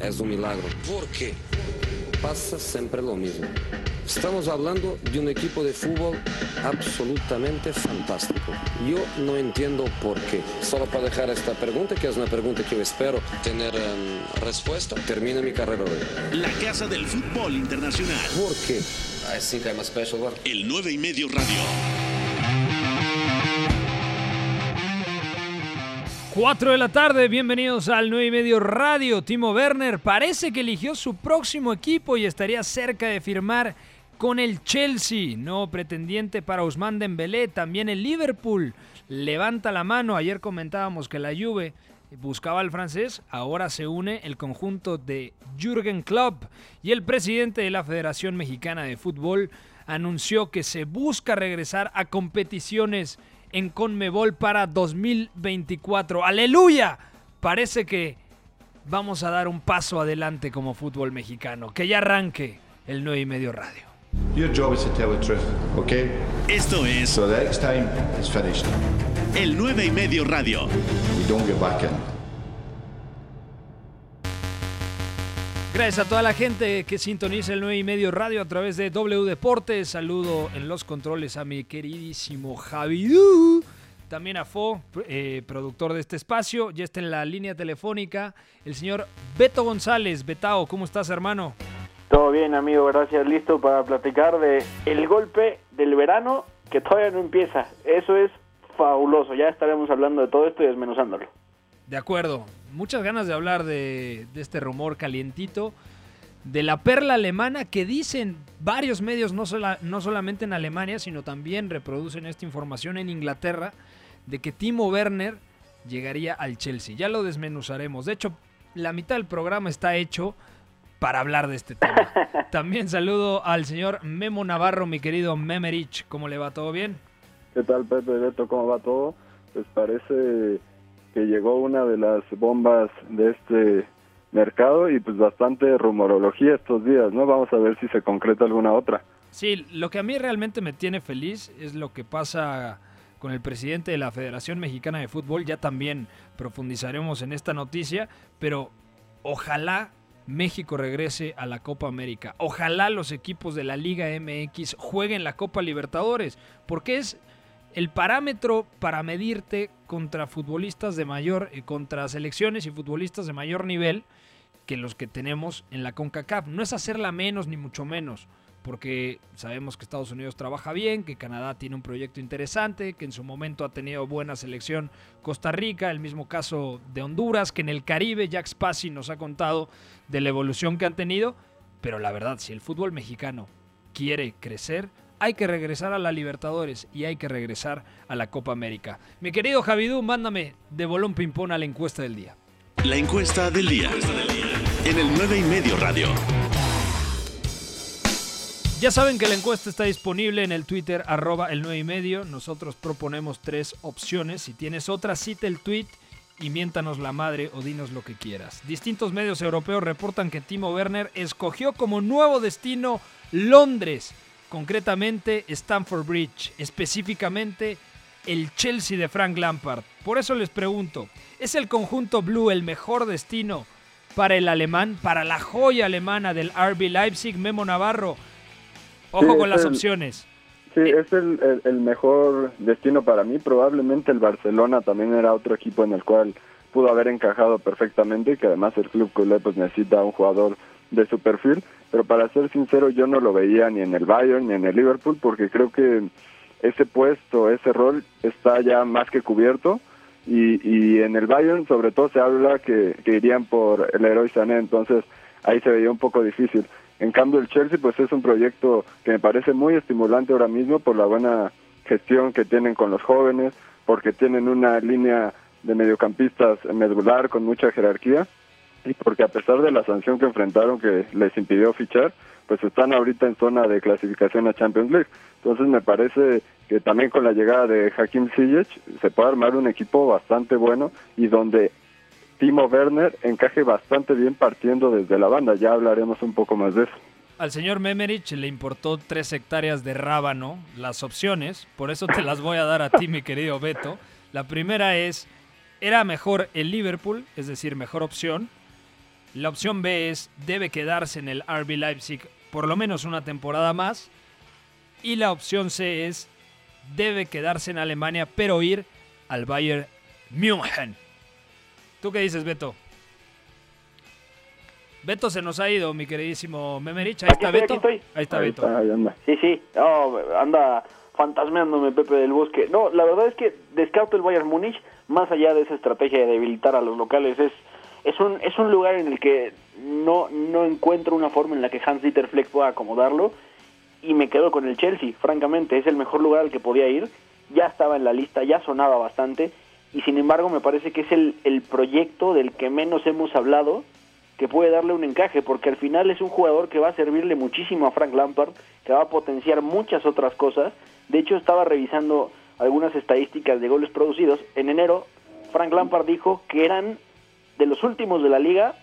Es un milagro. ¿Por qué? Pasa siempre lo mismo. Estamos hablando de un equipo de fútbol absolutamente fantástico. Yo no entiendo por qué. Solo para dejar esta pregunta, que es una pregunta que yo espero ¿Tener em, respuesta? termine mi carrera hoy. La Casa del Fútbol Internacional. ¿Por qué? I think I'm a special one. El 9 y medio radio. 4 de la tarde, bienvenidos al 9 y medio radio. Timo Werner parece que eligió su próximo equipo y estaría cerca de firmar con el Chelsea, no pretendiente para Ousmane Dembélé, también el Liverpool levanta la mano. Ayer comentábamos que la Juve buscaba al francés, ahora se une el conjunto de Jürgen Klopp y el presidente de la Federación Mexicana de Fútbol anunció que se busca regresar a competiciones en Conmebol para 2024. ¡Aleluya! Parece que vamos a dar un paso adelante como fútbol mexicano. Que ya arranque el 9 y medio radio. Your job is to tell the truth, okay? Esto es So the next time is finished. el 9 y medio radio. We don't get back in. Gracias a toda la gente que sintoniza el 9 y medio radio a través de W Deportes. Saludo en los controles a mi queridísimo Javidú. También a Fo, eh, productor de este espacio. Ya está en la línea telefónica el señor Beto González. Betao, ¿cómo estás, hermano? Todo bien, amigo, gracias. Listo para platicar de el golpe del verano que todavía no empieza. Eso es fabuloso. Ya estaremos hablando de todo esto y desmenuzándolo. De acuerdo. Muchas ganas de hablar de, de este rumor calientito. De la perla alemana que dicen varios medios, no, sola- no solamente en Alemania, sino también reproducen esta información en Inglaterra, de que Timo Werner llegaría al Chelsea. Ya lo desmenuzaremos. De hecho, la mitad del programa está hecho para hablar de este tema. También saludo al señor Memo Navarro, mi querido Memerich. ¿Cómo le va? ¿Todo bien? ¿Qué tal, Pepe Beto? ¿Cómo va todo? Pues parece llegó una de las bombas de este mercado y pues bastante rumorología estos días, ¿no? Vamos a ver si se concreta alguna otra. Sí, lo que a mí realmente me tiene feliz es lo que pasa con el presidente de la Federación Mexicana de Fútbol. Ya también profundizaremos en esta noticia, pero ojalá México regrese a la Copa América. Ojalá los equipos de la Liga MX jueguen la Copa Libertadores, porque es el parámetro para medirte contra futbolistas de mayor, eh, contra selecciones y futbolistas de mayor nivel que los que tenemos en la CONCACAF. No es hacerla menos ni mucho menos, porque sabemos que Estados Unidos trabaja bien, que Canadá tiene un proyecto interesante, que en su momento ha tenido buena selección Costa Rica, el mismo caso de Honduras, que en el Caribe Jack Spassi nos ha contado de la evolución que han tenido, pero la verdad, si el fútbol mexicano quiere crecer, hay que regresar a la Libertadores y hay que regresar a la Copa América. Mi querido Javidú, mándame de bolón ping-pong a la encuesta del día. La encuesta del día. En el 9 y medio radio. Ya saben que la encuesta está disponible en el Twitter arroba el 9 y medio. Nosotros proponemos tres opciones. Si tienes otra, cita el tweet y miéntanos la madre o dinos lo que quieras. Distintos medios europeos reportan que Timo Werner escogió como nuevo destino Londres, concretamente Stamford Bridge, específicamente el Chelsea de Frank Lampard. Por eso les pregunto, ¿es el conjunto blue el mejor destino para el alemán, para la joya alemana del RB Leipzig, Memo Navarro? Ojo Sí, con las el- opciones. Sí, es el, el- el mejor destino para mí. Probablemente el Barcelona también era otro equipo en el cual pudo haber encajado perfectamente y que además el club culé pues necesita un jugador de su perfil. Pero para ser sincero, yo no lo veía ni en el Bayern ni en el Liverpool porque creo que ese puesto, ese rol está ya más que cubierto. Y, y en el Bayern sobre todo se habla que, que irían por el héroe Sané, entonces ahí se veía un poco difícil. En cambio el Chelsea pues es un proyecto que me parece muy estimulante ahora mismo por la buena gestión que tienen con los jóvenes, porque tienen una línea de mediocampistas medular con mucha jerarquía y porque a pesar de la sanción que enfrentaron que les impidió fichar, pues están ahorita en zona de clasificación a Champions League. Entonces me parece que también con la llegada de Hakim Ziyech se puede armar un equipo bastante bueno y donde Timo Werner encaje bastante bien partiendo desde la banda. Ya hablaremos un poco más de eso. Al señor Memerich le importó tres hectáreas de rábano las opciones, por eso te las voy a dar a ti, mi querido Beto. La primera es, era mejor el Liverpool, es decir, mejor opción. La opción B es debe quedarse en el RB Leipzig por lo menos una temporada más. Y la opción C es debe quedarse en Alemania pero ir al Bayern München. ¿Tú qué dices, Beto? Beto se nos ha ido, mi queridísimo Memerich. Ahí Aquí está Beto. Ahí está Beto. Sí, sí, no, anda fantasmeándome Pepe del Bosque. No, la verdad es que descarto el Bayern Múnich, más allá de esa estrategia de debilitar a los locales, es, es, un, es un lugar en el que no, no encuentro una forma en la que Hans Dieter Fleck pueda acomodarlo y me quedo con el Chelsea, francamente, es el mejor lugar al que podía ir, ya estaba en la lista, ya sonaba bastante y sin embargo me parece que es el, el proyecto del que menos hemos hablado que puede darle un encaje, porque al final es un jugador que va a servirle muchísimo a Frank Lampard, que va a potenciar muchas otras cosas. De hecho, estaba revisando algunas estadísticas de goles producidos. En enero, Frank Lampard dijo que eran de los últimos de la liga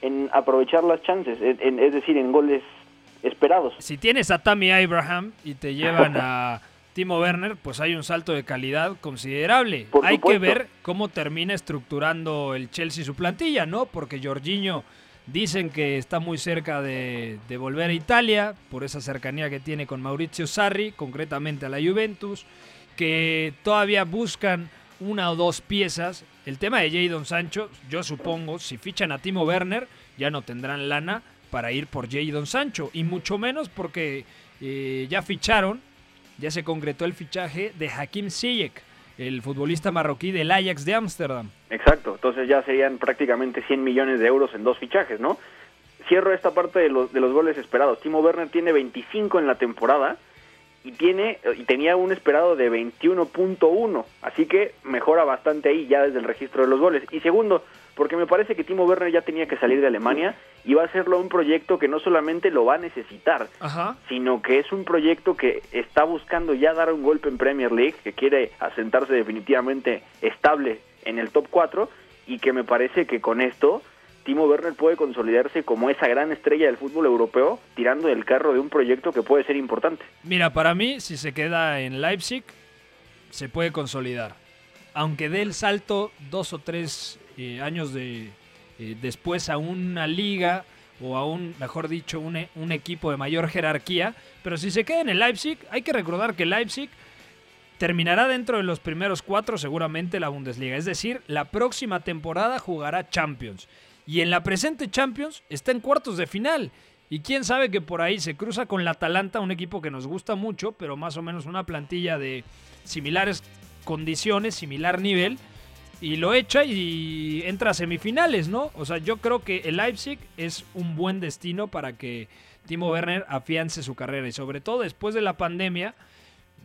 en aprovechar las chances, en- en- es decir, en goles esperados. Si tienes a Tammy Abraham y te llevan a Timo Werner, pues hay un salto de calidad considerable. Por hay que ver cómo termina estructurando el Chelsea su plantilla, ¿no? Porque Jorginho dicen que está muy cerca de, de volver a Italia por esa cercanía que tiene con Maurizio Sarri, concretamente a la Juventus, que todavía buscan una o dos piezas. El tema de Jadon Sancho, yo supongo, si fichan a Timo Werner, ya no tendrán lana para ir por Jadon Sancho. Y mucho menos porque eh, ya ficharon, ya se concretó el fichaje de Hakim Ziyech, el futbolista marroquí del Ajax de Ámsterdam. Exacto, entonces ya serían prácticamente 100 millones de euros en dos fichajes, ¿no? Cierro esta parte de los, de los goles esperados. Timo Werner tiene 25 en la temporada y tiene y tenía un esperado de 21.1, así que mejora bastante ahí ya desde el registro de los goles. Y segundo, porque me parece que Timo Werner ya tenía que salir de Alemania y va a hacerlo un proyecto que no solamente lo va a necesitar, Ajá. sino que es un proyecto que está buscando ya dar un golpe en Premier League, que quiere asentarse definitivamente estable en el top 4 y que me parece que con esto Timo Werner puede consolidarse como esa gran estrella del fútbol europeo, tirando del carro de un proyecto que puede ser importante. Mira, para mí, si se queda en Leipzig, se puede consolidar. Aunque dé el salto dos o tres eh, años de, eh, después a una liga o a un, mejor dicho, un, e- un equipo de mayor jerarquía. Pero si se queda en el Leipzig, hay que recordar que Leipzig terminará dentro de los primeros cuatro seguramente la Bundesliga. Es decir, la próxima temporada jugará Champions. Y en la presente Champions está en cuartos de final. Y quién sabe que por ahí se cruza con la Atalanta, un equipo que nos gusta mucho, pero más o menos una plantilla de similares condiciones, similar nivel, y lo echa y entra a semifinales, ¿no? O sea, yo creo que el Leipzig es un buen destino para que Timo Werner afiance su carrera y sobre todo después de la pandemia,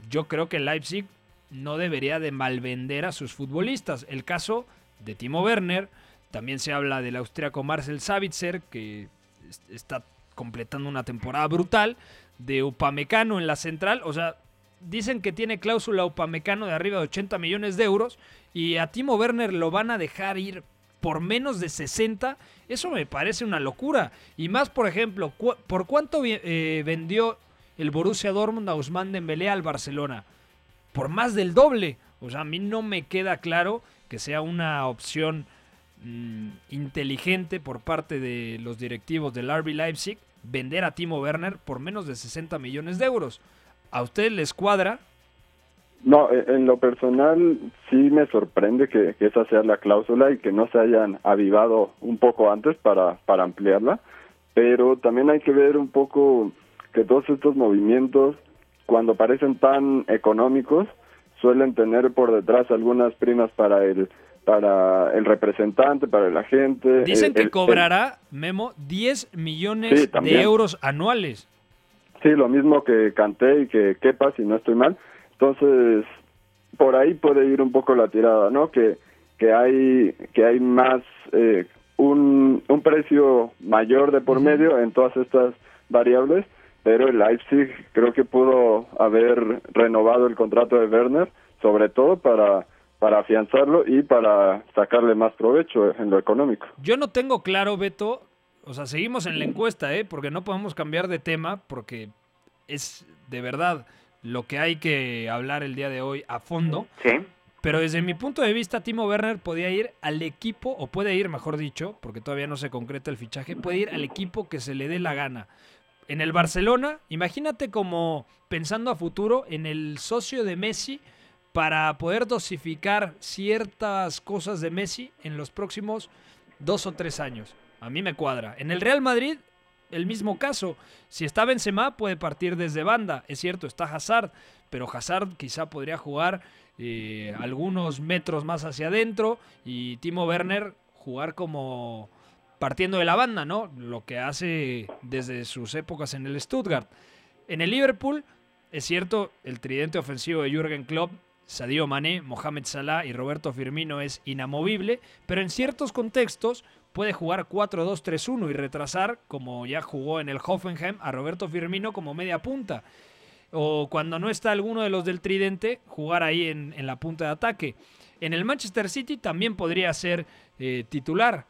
yo creo que el Leipzig no debería de malvender a sus futbolistas. El caso de Timo Werner, también se habla del austriaco Marcel Savitzer, que es- está completando una temporada brutal, de Upamecano en la central, o sea, dicen que tiene cláusula Upamecano de arriba de 80 millones de euros y a Timo Werner lo van a dejar ir por menos de 60, eso me parece una locura. Y más, por ejemplo, ¿por cuánto eh, vendió el Borussia Dortmund a Ousmane Dembélé al Barcelona? Por más del doble. O sea, a mí no me queda claro que sea una opción mm, inteligente por parte de los directivos del RB Leipzig vender a Timo Werner por menos de 60 millones de euros. ¿A ustedes les cuadra? No, e- en lo personal sí me sorprende que, que esa sea la cláusula y que no se hayan avivado un poco antes para, para ampliarla, pero también hay que ver un poco que todos estos movimientos, cuando parecen tan económicos, suelen tener por detrás algunas primas para el para el representante, para el agente. Dicen eh, que el- cobrará, Memo, 10 millones Sí, de euros anuales. Sí, lo mismo que Canté y que Kepa, si no estoy mal. Entonces, por ahí puede ir un poco la tirada, ¿no? Que, que hay que hay más eh, un, un precio mayor de por medio en todas estas variables, pero el Leipzig creo que pudo haber renovado el contrato de Werner, sobre todo para para afianzarlo y para sacarle más provecho en lo económico. Yo no tengo claro, Beto, o sea, seguimos en la encuesta, ¿eh? Porque no podemos cambiar de tema, porque es de verdad lo que hay que hablar el día de hoy a fondo. Sí. Pero desde mi punto de vista, Timo Werner podía ir al equipo, o puede ir, mejor dicho, porque todavía no se concreta el fichaje, puede ir al equipo que se le dé la gana. En el Barcelona, imagínate como pensando a futuro en el socio de Messi para poder dosificar ciertas cosas de Messi en los próximos dos o tres años. A mí me cuadra. En el Real Madrid, el mismo caso. Si está Benzema, puede partir desde banda. Es cierto, está Hazard, pero Hazard quizá podría jugar eh, algunos metros más hacia adentro y Timo Werner jugar como partiendo de la banda, ¿no? Lo que hace desde sus épocas en el Stuttgart. En el Liverpool, es cierto, el tridente ofensivo de Jürgen Klopp, Sadio Mané, Mohamed Salah y Roberto Firmino es inamovible, pero en ciertos contextos puede jugar 4-2-3-1 y retrasar, como ya jugó en el Hoffenheim, a Roberto Firmino como media punta. O cuando no está alguno de los del tridente, jugar ahí en, la punta de ataque. En el Manchester City también podría ser eh, titular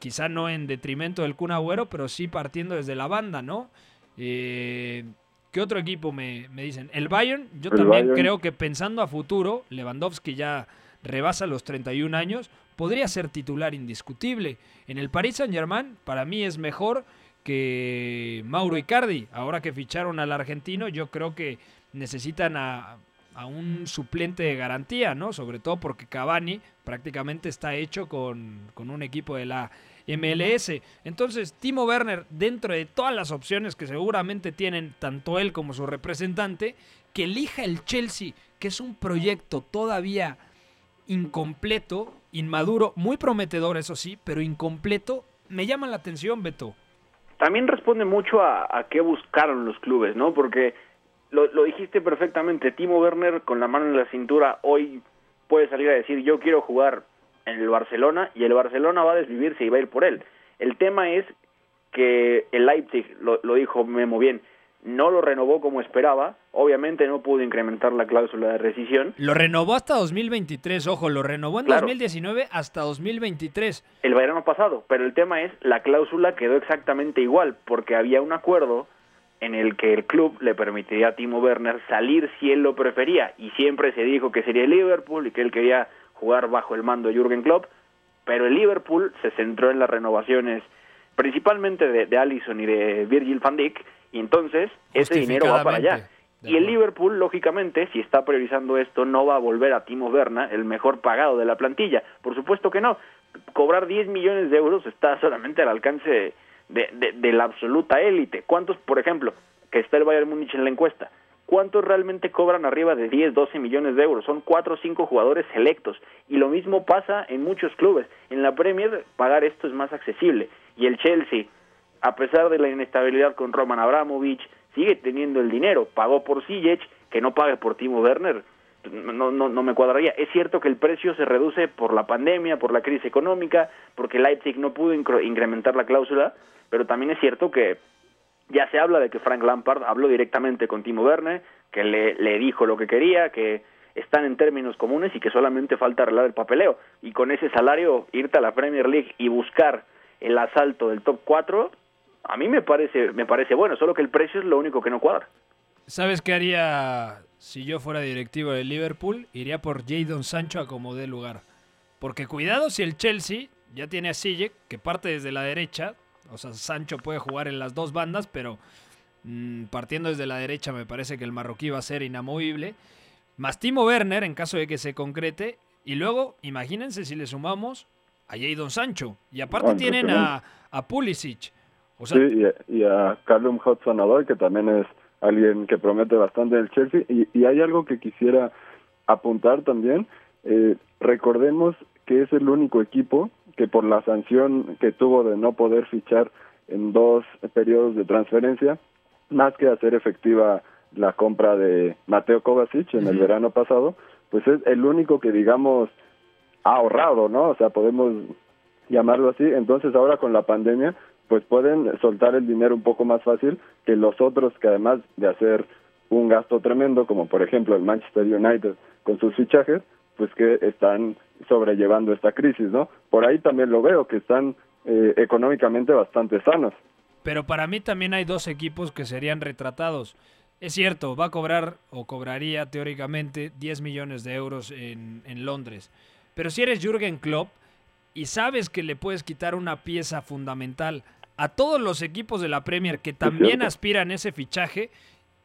quizá no en detrimento del Kun Agüero, pero sí partiendo desde la banda, ¿no? Eh, ¿Qué otro equipo me, me, dicen? El Bayern, yo El también Bayern. creo que pensando a futuro, Lewandowski ya rebasa los 31 años, podría ser titular indiscutible. En el Paris Saint-Germain, para mí es mejor que Mauro Icardi. Ahora que ficharon al argentino, yo creo que necesitan a, a un suplente de garantía, ¿no? Sobre todo porque Cavani prácticamente está hecho con, con un equipo de la MLS. Entonces, Timo Werner, dentro de todas las opciones que seguramente tienen tanto él como su representante, que elija el Chelsea, que es un proyecto todavía incompleto, inmaduro, muy prometedor, eso sí, pero incompleto, me llama la atención, Beto. También responde mucho a, qué buscaron los clubes, ¿no? Porque lo dijiste perfectamente, Timo Werner con la mano en la cintura hoy puede salir a decir yo quiero jugar en el Barcelona y el Barcelona va a desvivirse y va a ir por él. El tema es que el Leipzig, lo, lo dijo Memo bien, no lo renovó como esperaba, obviamente no pudo incrementar la cláusula de rescisión. Lo renovó hasta 2023, ojo, lo renovó en Claro. 2019 hasta 2023. el verano pasado, pero el tema es la cláusula quedó exactamente igual porque había un acuerdo en el que el club le permitiría a Timo Werner salir si él lo prefería y siempre se dijo que sería Liverpool y que él quería jugar bajo el mando de Jürgen Klopp, pero el Liverpool se centró en las renovaciones principalmente de, de Allison y de Virgil van Dijk y entonces ese dinero va para allá. Y el. Liverpool, lógicamente, si está priorizando esto, no va a volver a Timo Werner, el mejor pagado de la plantilla. Por supuesto que no. Cobrar 10 millones de euros está solamente al alcance de, de- de la absoluta élite. ¿Cuántos, por ejemplo, que está el Bayern Múnich en la encuesta? ¿Cuántos realmente cobran arriba de 10, 12 millones de euros? Son 4 o 5 jugadores selectos. Y lo mismo pasa en muchos clubes. En la Premier, pagar esto es más accesible. Y el Chelsea, a pesar de la inestabilidad con Roman Abramovich, sigue teniendo el dinero. Pagó por Ziyech, que no pague por Timo Werner. No, no, no me cuadraría. Es cierto que el precio se reduce por la pandemia, por la crisis económica, porque Leipzig no pudo incre- incrementar la cláusula, pero también es cierto que ya se habla de que Frank Lampard habló directamente con Timo Werner, que le, le dijo lo que quería, que están en términos comunes y que solamente falta arreglar el papeleo. Y con ese salario, irte a la Premier League y buscar el asalto del top 4, a mí me parece, me parece bueno, solo que el precio es lo único que no cuadra. ¿Sabes qué haría si yo fuera directivo de Liverpool? Iría por Jadon Sancho a como dé lugar. Porque cuidado si el Chelsea ya tiene a Sijek, que parte desde la derecha. O sea, Sancho puede jugar en las dos bandas, pero mm, partiendo desde la derecha me parece que el marroquí va a ser inamovible. Más Timo Werner en caso de que se concrete. Y luego, imagínense si le sumamos a Jadon Sancho. Y aparte tienen a, a Pulisic. O sea, Sí, y, y a Callum Hudson-Odoi, que también es alguien que promete bastante el Chelsea. Y, y hay algo que quisiera apuntar también. Eh, recordemos que es el único equipo que por la sanción que tuvo de no poder fichar en dos periodos de transferencia, más que hacer efectiva la compra de Mateo Kovacic en el verano pasado, pues es el único que digamos ha ahorrado, ¿no? O sea, podemos llamarlo así. Entonces ahora con la pandemia, pues pueden soltar el dinero un poco más fácil que los otros que además de hacer un gasto tremendo, como por ejemplo el Manchester United con sus fichajes, pues que están sobrellevando esta crisis, ¿no? Por ahí también lo veo, que están eh, económicamente bastante sanos. Pero para mí también hay dos equipos que serían retratados. Es cierto, va a cobrar o cobraría teóricamente 10 millones de euros en, en Londres. Pero si eres Jürgen Klopp y sabes que le puedes quitar una pieza fundamental a todos los equipos de la Premier que también aspiran a ese fichaje,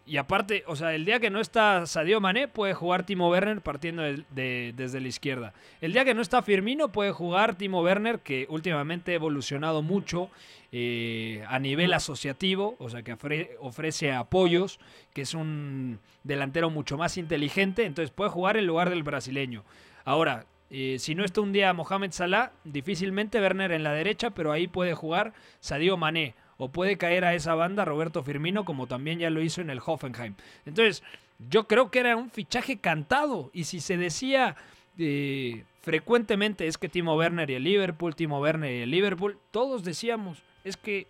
y aparte, o sea, el día que no está Sadio Mané, puede jugar Timo Werner partiendo de- de- desde la izquierda. El día que no está Firmino, puede jugar Timo Werner, que últimamente ha evolucionado mucho eh, a nivel asociativo, o sea, que ofre- ofrece apoyos, que es un delantero mucho más inteligente, entonces puede jugar en lugar del brasileño. Ahora, eh, si no está un día Mohamed Salah, difícilmente Werner en la derecha, pero ahí puede jugar Sadio Mané. O puede caer a esa banda Roberto Firmino, como también ya lo hizo en el Hoffenheim. Entonces, yo creo que era un fichaje cantado. Y si se decía eh, frecuentemente es que Timo Werner y el Liverpool, Timo Werner y el Liverpool, todos decíamos, es que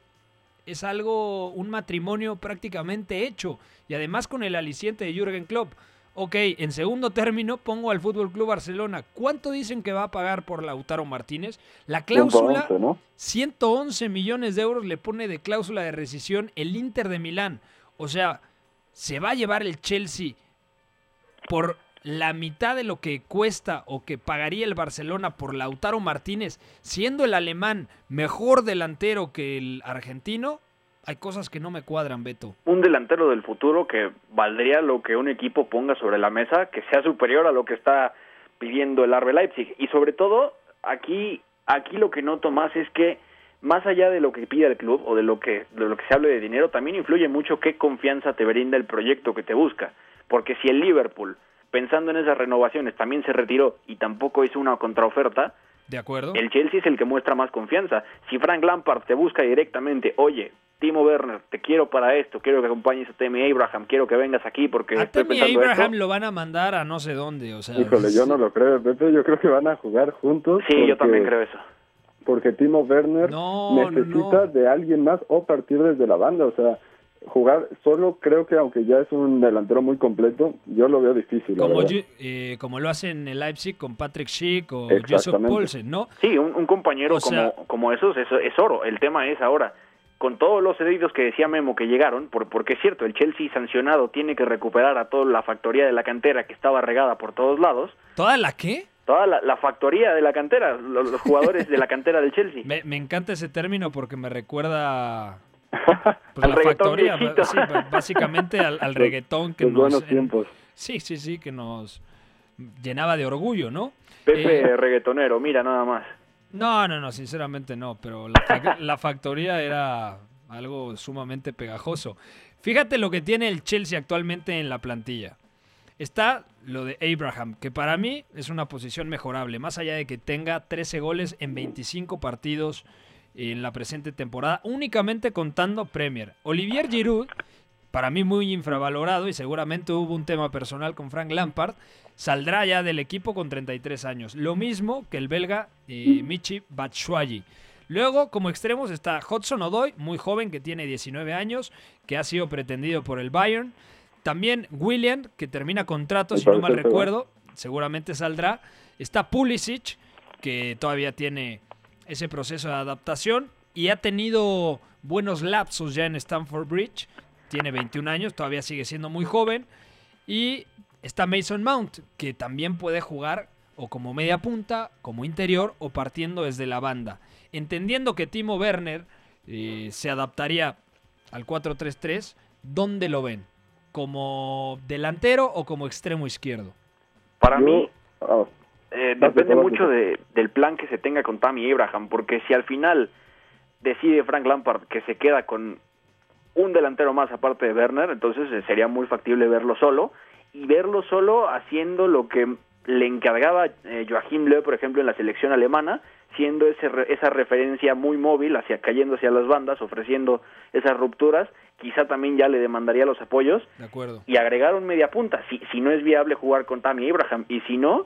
es algo, un matrimonio prácticamente hecho. Y además con el aliciente de Jürgen Klopp. Ok, en segundo término pongo al Fútbol Club Barcelona. ¿Cuánto dicen que va a pagar por Lautaro Martínez? La cláusula 111, ¿no? 111 millones de euros le pone de cláusula de rescisión el Inter de Milán. O sea, se va a llevar el Chelsea por la mitad de lo que cuesta o que pagaría el Barcelona por Lautaro Martínez, siendo el alemán mejor delantero que el argentino. Hay cosas que no me cuadran, Beto. un delantero del futuro que valdría lo que un equipo ponga sobre la mesa, que sea superior a lo que está pidiendo el RB Leipzig. Y sobre todo, aquí, aquí lo que noto más es que más allá de lo que pide el club o de lo que de lo que se hable de dinero, también influye mucho qué confianza te brinda el proyecto que te busca. Porque si el Liverpool, pensando en esas renovaciones, también se retiró y tampoco hizo una contraoferta, ¿De acuerdo? el Chelsea es el que muestra más confianza. Si Frank Lampard te busca directamente, oye, Timo Werner, te quiero para esto, quiero que acompañes a Temi Abraham, quiero que vengas aquí porque a pensando Abraham esto. lo van a mandar a no sé dónde. O sea, Híjole, yo no lo creo, Pepe. Yo creo que van a jugar juntos. Sí, yo porque- también creo eso. Porque Timo Werner No, necesita no. de alguien más o partir desde la banda. O sea, jugar solo creo que aunque ya es un delantero muy completo, yo lo veo difícil. como, eh, como lo hacen en el Leipzig con Patrick Schick o Joseph. Paulsen, ¿no? Sí, un, un compañero O sea- como, como esos es, es oro. El tema es ahora, con todos los cedidos que decía Memo que llegaron, por, porque es cierto, el Chelsea sancionado tiene que recuperar a toda la factoría de la cantera que estaba regada por todos lados. ¿Toda la qué? Toda la, la factoría de la cantera, los, los jugadores de la cantera del Chelsea. Me, me encanta ese término porque me recuerda pues, Al la factoría, sí, básicamente al, al reggaetón que Los nos buenos en- tiempos. sí, sí, sí, que nos llenaba de orgullo, ¿no? Pepe Eh, reggaetonero, mira nada más. No, no, no, sinceramente no, pero la, fa- la factoría era algo sumamente pegajoso. Fíjate lo que tiene el Chelsea actualmente en la plantilla. Está lo de Abraham, que para mí es una posición mejorable, más allá de que tenga 13 goles en 25 partidos en la presente temporada, únicamente contando Premier. Olivier Giroud, para mí muy infravalorado y seguramente hubo un tema personal con Frank Lampard, saldrá ya del equipo con 33 años. Lo mismo que el belga eh, Michi Batshuayi. Luego, como extremos, está Hudson Odoi, muy joven, que tiene 19 años, que ha sido pretendido por el Bayern. También William, que termina contrato, si no mal recuerdo, seguramente saldrá. Está Pulisic, que todavía tiene ese proceso de adaptación y ha tenido buenos lapsos ya en Stamford Bridge. Tiene 21 años, todavía sigue siendo muy joven. Y está Mason Mount, que también puede jugar o como media punta, como interior o partiendo desde la banda. Entendiendo que Timo Werner eh, se adaptaría al 4-3-3, ¿dónde lo ven? ¿Como delantero o como extremo izquierdo? Para mí, ah, Eh, depende mucho de- del plan que se tenga con Tammy Abraham, porque si al final decide Frank Lampard que se queda con un delantero más aparte de Werner, entonces eh, sería muy factible verlo solo y verlo solo haciendo lo que le encargaba eh, Joachim Löw, por ejemplo, en la selección alemana, siendo ese esa referencia muy móvil, hacia cayendo hacia las bandas, ofreciendo esas rupturas, quizá también ya le demandaría los apoyos De acuerdo. y agregar un media punta, si, si no es viable jugar con Tammy Abraham, y si no,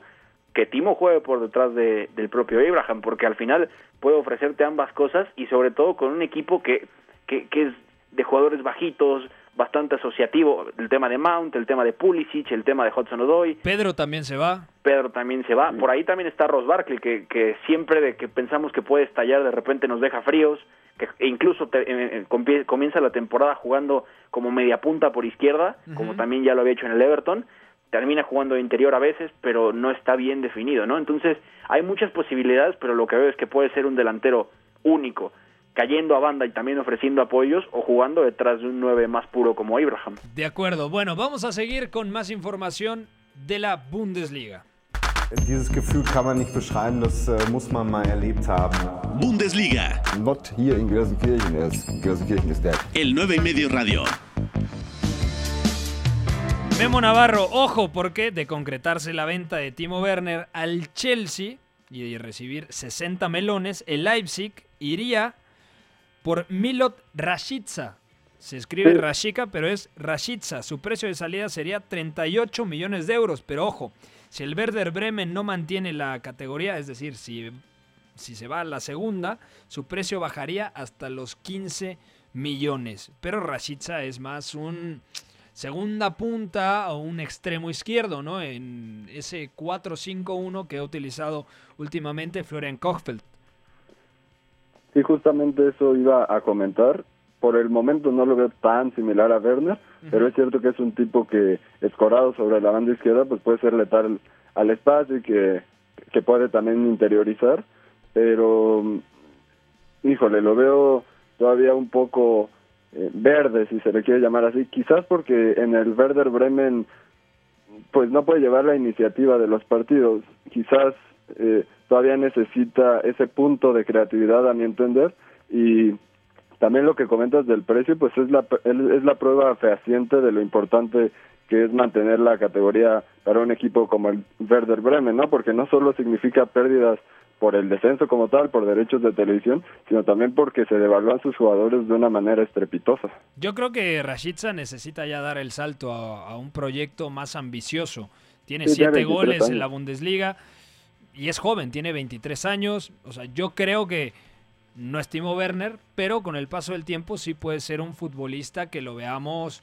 que Timo juegue por detrás de- del propio Abraham, porque al final puede ofrecerte ambas cosas y sobre todo con un equipo que, que, que es de jugadores bajitos, bastante asociativo, el tema de Mount, el tema de Pulisic, el tema de Hudson Odoi, Pedro también se va. Pedro también se va, por ahí también está Ross Barkley, que, que siempre de que pensamos que puede estallar, de repente nos deja fríos, que incluso te- comienza la temporada jugando como media punta por izquierda, como también ya lo había hecho en el Everton, termina jugando de interior a veces, pero no está bien definido, ¿no? Entonces, hay muchas posibilidades, pero lo que veo es que puede ser un delantero único, cayendo a banda y también ofreciendo apoyos, o jugando detrás de un 9 más puro como Abraham. De acuerdo. Bueno, vamos a seguir con más información de la Bundesliga. Dieses Gefühl kann man nicht beschreiben, das äh, muss man mal erlebt haben. Bundesliga, Not here in Gelsenkirchen. Is, Gelsenkirchen is dead. el 9 y medio radio. Memo Navarro, ojo, porque de concretarse la venta de Timo Werner al Chelsea y de recibir 60 melones, el Leipzig iría por Milot Rashica. Se escribe Sí. Rashica, pero es Rashica. Su precio de salida sería 38 millones de euros. Pero ojo, si el Werder Bremen no mantiene la categoría, es decir, si, si se va a la segunda, su precio bajaría hasta los 15 millones. Pero Rashica es más un segunda punta o un extremo izquierdo, ¿no? En ese 4-5-1 que ha utilizado últimamente Florian Kochfeld. Sí, justamente eso iba a comentar. Por el momento no lo veo tan similar a Werner, pero es cierto que es un tipo que, escorado sobre la banda izquierda, pues puede ser letal al espacio y que, que puede también interiorizar. Pero, híjole, lo veo todavía un poco eh, verde, si se le quiere llamar así. Quizás porque en el Werder Bremen, pues no puede llevar la iniciativa de los partidos. Quizás eh, todavía necesita ese punto de creatividad a mi entender y también lo que comentas del precio pues es la es la prueba fehaciente de lo importante que es mantener la categoría para un equipo como el Werder Bremen, ¿no? Porque no solo significa pérdidas por el descenso como tal, por derechos de televisión, sino también porque se devalúan sus jugadores de una manera estrepitosa. Yo creo que Rashica necesita ya dar el salto a, a un proyecto más ambicioso. Tiene Sí, siete 23 goles en la Bundesliga y es joven, tiene 23 años. O sea, yo creo que no estimo Werner, pero con el paso del tiempo sí puede ser un futbolista que lo veamos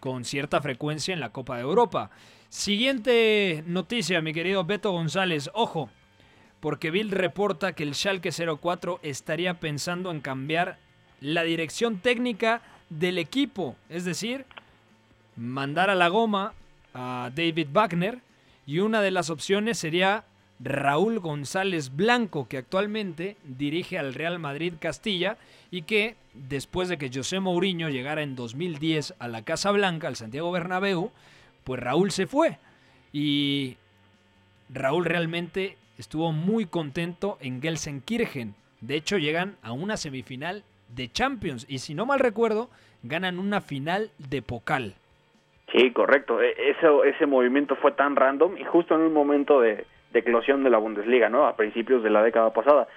con cierta frecuencia en la Copa de Europa. Siguiente noticia, mi querido Beto González. Ojo, porque Bill reporta que el Schalke 04 estaría pensando en cambiar la dirección técnica del equipo, es decir, mandar a la goma a David Wagner y una de las opciones sería Raúl González Blanco, que actualmente dirige al Real Madrid Castilla y que después de que José Mourinho llegara en 2010 a la Casa Blanca, al Santiago Bernabéu, pues Raúl se fue y Raúl realmente estuvo muy contento en Gelsenkirchen. De hecho, llegan a una semifinal de Champions y si no mal recuerdo, ganan una final de Pokal. Sí, correcto. E- Eso, ese movimiento fue tan random y justo en un momento de, de eclosión de la Bundesliga, ¿no? A principios de la década pasada.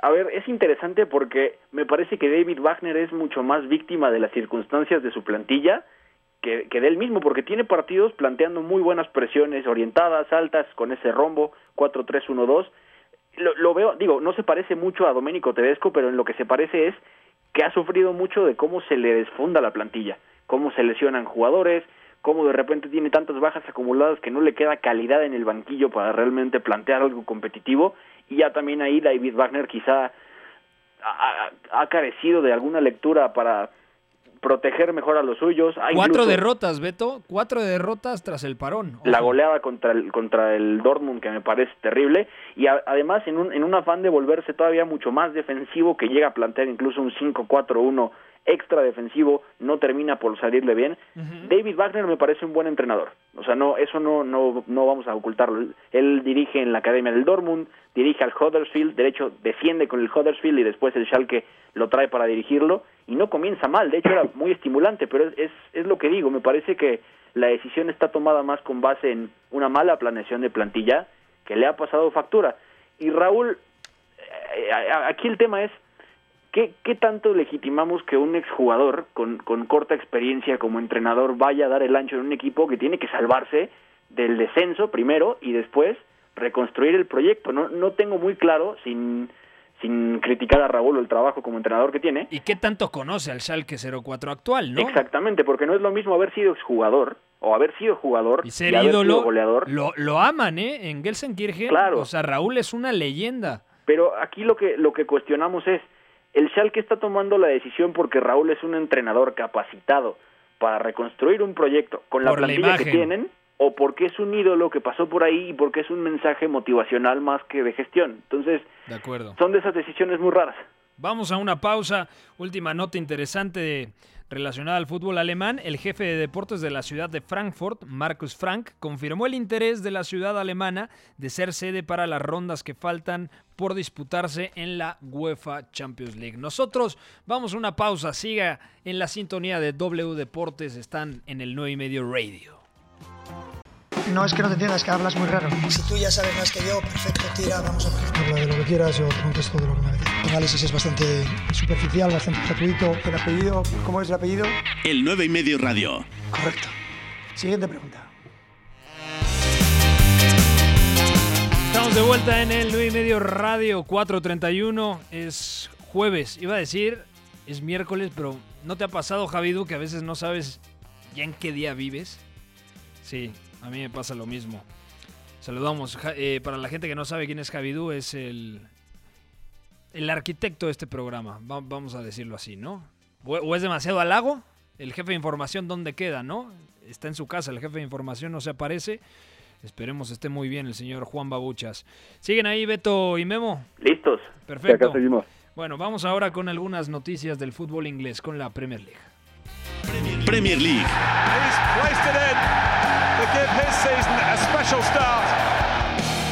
A ver, es interesante porque me parece que David Wagner es mucho más víctima de las circunstancias de su plantilla que, que de él mismo, porque tiene partidos planteando muy buenas presiones orientadas, altas, con ese rombo 4-3-1-2. Lo, lo veo, digo, no se parece mucho a Domenico Tedesco, pero en lo que se parece es que ha sufrido mucho de cómo se le desfunda la plantilla, cómo se lesionan jugadores, cómo de repente tiene tantas bajas acumuladas que no le queda calidad en el banquillo para realmente plantear algo competitivo y ya también ahí David Wagner quizá ha, carecido de alguna lectura para proteger mejor a los suyos. Ha Cuatro incluso derrotas, Beto. Cuatro derrotas tras el parón. La goleada contra el, contra el Dortmund que me parece terrible y a- además en un, en un afán de volverse todavía mucho más defensivo que llega a plantear incluso un 5-4-1 extra defensivo no termina por salirle bien. David Wagner me parece un buen entrenador. O sea, no eso no no no vamos a ocultarlo. Él, dirige en la academia del Dortmund, dirige al Huddersfield, de hecho defiende con el Huddersfield y después el Schalke lo trae para dirigirlo y no comienza mal, de hecho era muy estimulante, pero es, es, es lo que digo, me parece que la decisión está tomada más con base en una mala planeación de plantilla que le ha pasado factura. Y Raúl, eh, a- aquí el tema es, ¿qué, qué tanto legitimamos que un exjugador con, con corta experiencia como entrenador vaya a dar el ancho en un equipo que tiene que salvarse del descenso primero y después reconstruir el proyecto? No, no tengo muy claro, sin, sin criticar a Raúl o el trabajo como entrenador que tiene, ¿Y qué tanto conoce al Schalke 04 actual, no? Exactamente, porque no es lo mismo haber sido exjugador o haber sido jugador Y ser haber sido goleador. lo, lo aman, ¿eh? En Gelsenkirchen. Claro. O sea, Raúl es una leyenda. Pero aquí lo que lo que cuestionamos es el Schalke está tomando la decisión porque Raúl es un entrenador capacitado para reconstruir un proyecto con la Por la plantilla que tienen o porque es un ídolo que pasó por ahí y porque es un mensaje motivacional más que de gestión. Entonces, De acuerdo. son de esas decisiones muy raras. Vamos a una pausa. Última nota interesante relacionada al fútbol alemán. El jefe de deportes de la ciudad de Frankfurt, Markus Frank, confirmó el interés de la ciudad alemana de ser sede para las rondas que faltan por disputarse en la UEFA Champions League. Nosotros vamos a una pausa. Siga en la sintonía de W Deportes. Están en el 9 y medio radio. No es que no te entiendas, que hablas muy raro. Si tú ya sabes más que yo, perfecto, tira, vamos a ver. Habla de lo que quieras, yo te contesto de lo que me apetece. El análisis es bastante superficial, bastante gratuito. El apellido, ¿cómo es el apellido? El 9 y medio radio. Correcto. Siguiente pregunta. Estamos de vuelta en el 9 y medio radio 431. Es jueves. Iba a decir, es miércoles, pero ¿no te ha pasado, Javidu, que a veces no sabes ya en qué día vives? Sí, a mí me pasa lo mismo. Saludamos. Ja- eh, para la gente que no sabe quién es Javidú, es el, el arquitecto de este programa. Va- vamos a decirlo así, ¿no? O, o es demasiado halago. El jefe de información, ¿dónde queda, no? Está en su casa, el jefe de información no se aparece. Esperemos esté muy bien el señor Juan Babuchas. ¿Siguen ahí Beto y Memo? Listos. Perfecto. acá seguimos. Bueno, vamos ahora con algunas noticias del fútbol inglés con la Premier League. Premier League.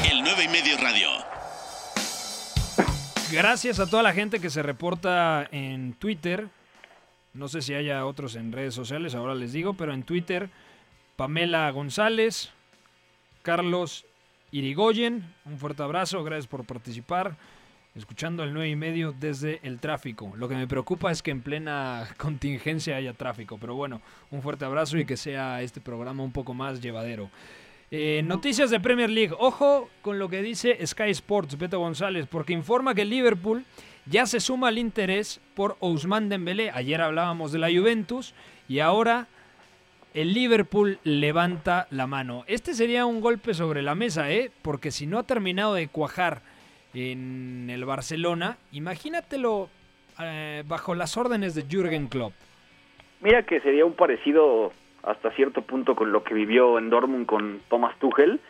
El 9 y medio radio. Gracias a toda la gente que se reporta en Twitter. No sé si haya otros en redes sociales, ahora les digo, pero en Twitter, Pamela González, Carlos Irigoyen, un fuerte abrazo, gracias por participar. Escuchando el 9 y medio desde el tráfico. Lo que me preocupa es que en plena contingencia haya tráfico, pero bueno, un fuerte abrazo y que sea este programa un poco más llevadero. Eh, noticias de Premier League. Ojo con lo que dice Sky Sports, Beto González, porque informa que Liverpool ya se suma al interés por Ousmane Dembélé. Ayer hablábamos de la Juventus y ahora el Liverpool levanta la mano. Este sería un golpe sobre la mesa, ¿eh? Porque si no ha terminado de cuajar en el Barcelona, imagínatelo eh, bajo las órdenes de Jürgen Klopp. Mira que sería un parecido hasta cierto punto con lo que vivió en Dortmund con Thomas Tuchel,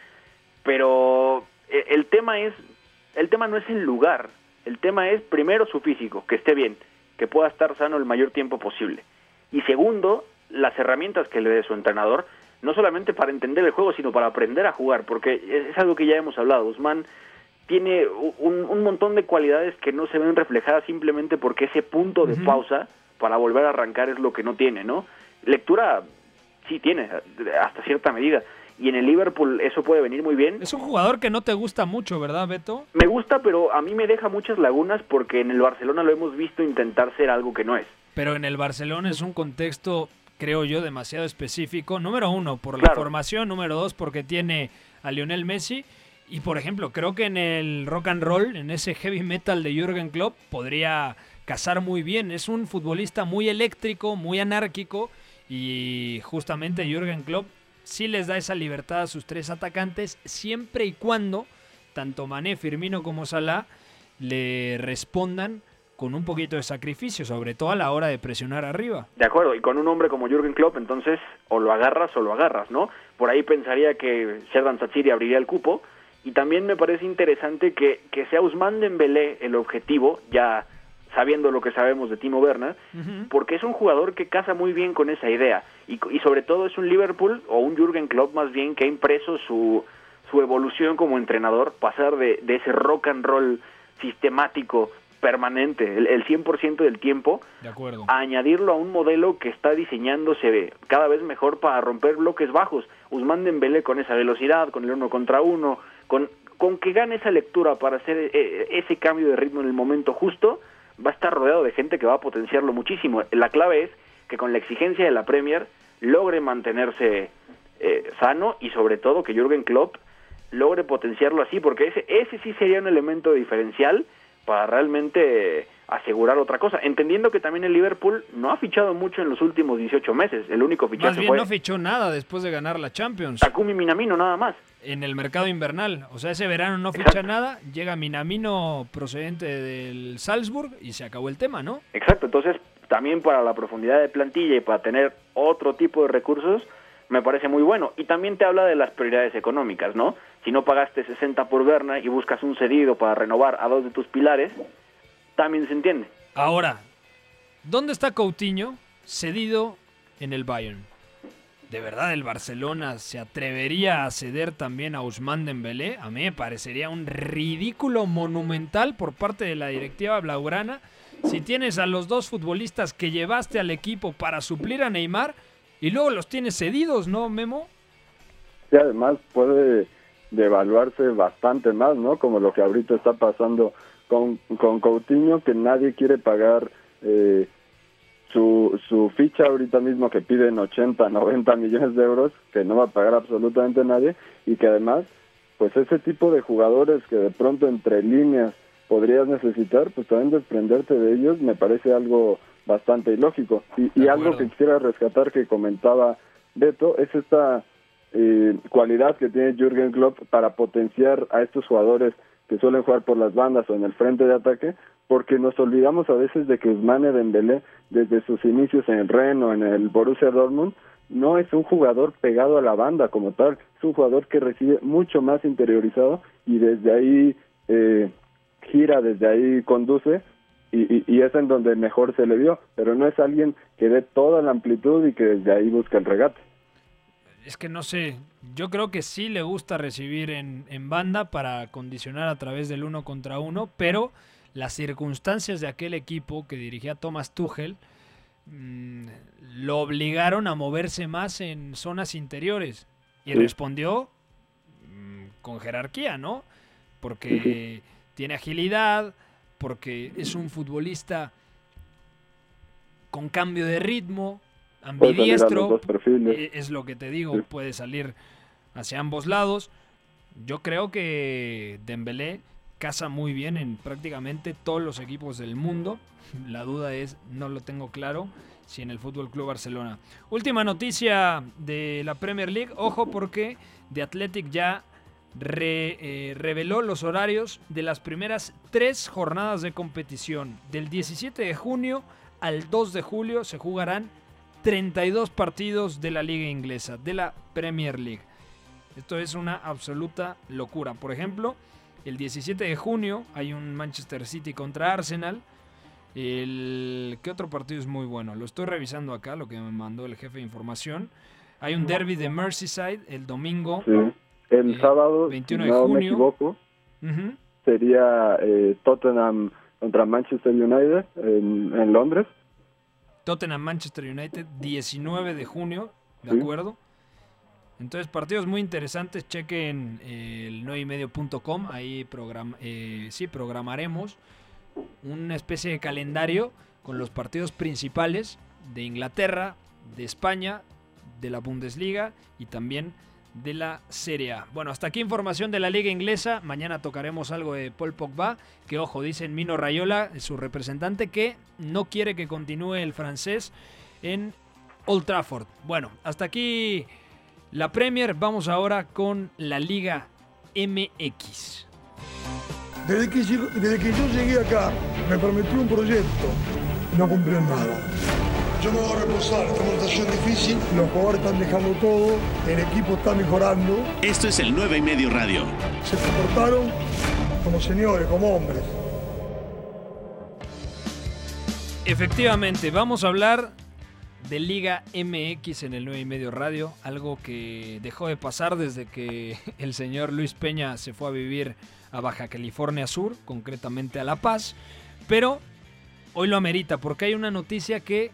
pero eh, el tema es el tema no es el lugar, el tema es primero su físico, que esté bien, que pueda estar sano el mayor tiempo posible. Y segundo, las herramientas que le dé su entrenador, no solamente para entender el juego, sino para aprender a jugar, porque es algo que ya hemos hablado. Usman tiene un, un montón de cualidades que no se ven reflejadas simplemente porque ese punto de Ujú. pausa para volver a arrancar es lo que no tiene, ¿no? Lectura sí tiene, hasta cierta medida. Y en el Liverpool eso puede venir muy bien. Es un jugador que no te gusta mucho, ¿verdad, Beto? Me gusta, pero a mí me deja muchas lagunas porque en el Barcelona lo hemos visto intentar ser algo que no es. Pero en el Barcelona es un contexto, creo yo, demasiado específico. Número uno, por la Claro. formación. Número dos, porque tiene a Lionel Messi. Y por ejemplo, creo que en el rock and roll, en ese heavy metal de Jürgen Klopp, podría casar muy bien. Es un futbolista muy eléctrico, muy anárquico. Y justamente Jürgen Klopp sí les da esa libertad a sus tres atacantes, siempre y cuando tanto Mané, Firmino como Salah le respondan con un poquito de sacrificio, sobre todo a la hora de presionar arriba. De acuerdo, y con un hombre como Jürgen Klopp, entonces o lo agarras o lo agarras, ¿no? Por ahí pensaría que Sherdan Satsiri abriría el cupo, y también me parece interesante que, que sea Ousmane Dembélé el objetivo, ya sabiendo lo que sabemos de Timo Werner, porque es un jugador que casa muy bien con esa idea, y, y sobre todo es un Liverpool, o un Jürgen Klopp más bien, que ha impreso su, su evolución como entrenador, pasar de, de ese rock and roll sistemático, permanente, el, el 100% del tiempo, De acuerdo. a añadirlo a un modelo que está diseñándose cada vez mejor para romper bloques bajos. Usman Dembélé con esa velocidad, con el uno contra uno, con, con que gane esa lectura para hacer eh, ese cambio de ritmo en el momento justo, va a estar rodeado de gente que va a potenciarlo muchísimo. La clave es que con la exigencia de la Premier logre mantenerse eh, sano y sobre todo que Jürgen Klopp logre potenciarlo así, porque ese, ese sí sería un elemento diferencial para realmente asegurar otra cosa, entendiendo que también el Liverpool no ha fichado mucho en los últimos 18 meses, el único fichaje Más bien fue no fichó nada después de ganar la Champions. Takumi Minamino nada más. En el mercado invernal. O sea, ese verano no ficha nada, llega Minamino procedente del Salzburg y se acabó el tema, ¿no? Exacto, entonces también para la profundidad de plantilla y para tener otro tipo de recursos, me parece muy bueno. Y también te habla de las prioridades económicas, ¿no? Si no pagaste 60 por Berna y buscas un cedido para renovar a dos de tus pilares, también se entiende. Ahora, ¿dónde está Coutinho cedido en el Bayern? ¿De verdad el Barcelona se atrevería a ceder también a Ousmane Dembélé? A mí me parecería un ridículo monumental por parte de la directiva blaugrana si tienes a los dos futbolistas que llevaste al equipo para suplir a Neymar y luego los tienes cedidos, ¿no, Memo? Sí, además puede devaluarse bastante más, ¿no? Como lo que ahorita está pasando con, con Coutinho, que nadie quiere pagar eh, su, su ficha ahorita mismo que piden 80, 90 millones de euros, que no va a pagar absolutamente nadie, y que además, pues ese tipo de jugadores que de pronto entre líneas podrías necesitar, pues también desprenderte de ellos me parece algo bastante ilógico. Y, y algo que quisiera rescatar que comentaba Beto es esta eh, cualidad que tiene Jürgen Klopp para potenciar a estos jugadores que suelen jugar por las bandas o en el frente de ataque, porque nos olvidamos a veces de que Usmane Dembélé, desde sus inicios en Rennes o en el Borussia Dortmund, no es un jugador pegado a la banda como tal, es un jugador que recibe mucho más interiorizado y desde ahí eh, gira, desde ahí conduce y, y, es en donde mejor se le vio, pero no es alguien que dé toda la amplitud y que desde ahí busca el regate. Es que no sé, yo creo que sí le gusta recibir en, en banda para condicionar a través del uno contra uno, pero las circunstancias de aquel equipo que dirigía Thomas Tuchel mmm, lo obligaron a moverse más en zonas interiores y sí. respondió mmm, con jerarquía, ¿no? Porque tiene agilidad, porque es un futbolista con cambio de ritmo, ambidiestro, eh, es lo que te digo, sí. puede salir hacia ambos lados. Yo creo que Dembélé casa muy bien en prácticamente todos los equipos del mundo. La duda es, no lo tengo claro, si en el Fútbol Club Barcelona. Última noticia de la Premier League, ojo porque The Athletic ya eh, reveló los horarios de las primeras tres jornadas de competición. Del 17 de junio al 2 de julio se jugarán 32 partidos de la liga inglesa, de la Premier League. Esto es una absoluta locura. Por ejemplo, el 17 de junio hay un Manchester City contra Arsenal. El ¿qué otro partido es muy bueno? Lo estoy revisando acá, lo que me mandó el jefe de información. Hay un derby de Merseyside el domingo. Sí. El eh, sábado, 21 si de no junio. me equivoco, Uh -huh. sería eh, Tottenham contra Manchester United en, en Londres. Tottenham Manchester United 19 de junio, ¿de Sí. acuerdo? Entonces, partidos muy interesantes, chequen eh, el 9ymedio.com, ahí program eh, sí, programaremos una especie de calendario con los partidos principales de Inglaterra, de España, de la Bundesliga y también de la Serie A. Bueno, hasta aquí información de la Liga Inglesa. Mañana tocaremos algo de Paul Pogba, que ojo, dicen Mino Rayola, su representante, que no quiere que continúe el francés en Old Trafford. Bueno, hasta aquí la Premier. Vamos ahora con la Liga MX. Desde que, llegó- desde que yo llegué acá, me prometió un proyecto. No cumplió nada. Yo me voy a reposar, esta situación difícil. Los jugadores están dejando todo, el equipo está mejorando. Esto es el 9 y medio radio. Se comportaron como señores, como hombres. Efectivamente, vamos a hablar de Liga MX en el 9 y medio radio, algo que dejó de pasar desde que el señor Luis Peña se fue a vivir a Baja California Sur, concretamente a La Paz, pero hoy lo amerita porque hay una noticia que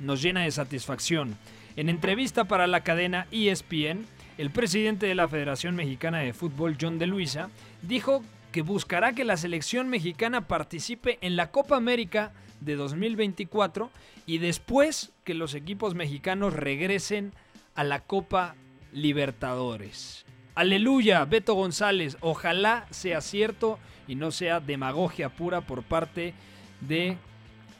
nos llena de satisfacción. En entrevista para la cadena ESPN, el presidente de la Federación Mexicana de Fútbol, John de Luisa, dijo que buscará que la selección mexicana participe en la Copa América de 2024 y después que los equipos mexicanos regresen a la Copa Libertadores. Aleluya, Beto González, ojalá sea cierto y no sea demagogia pura por parte de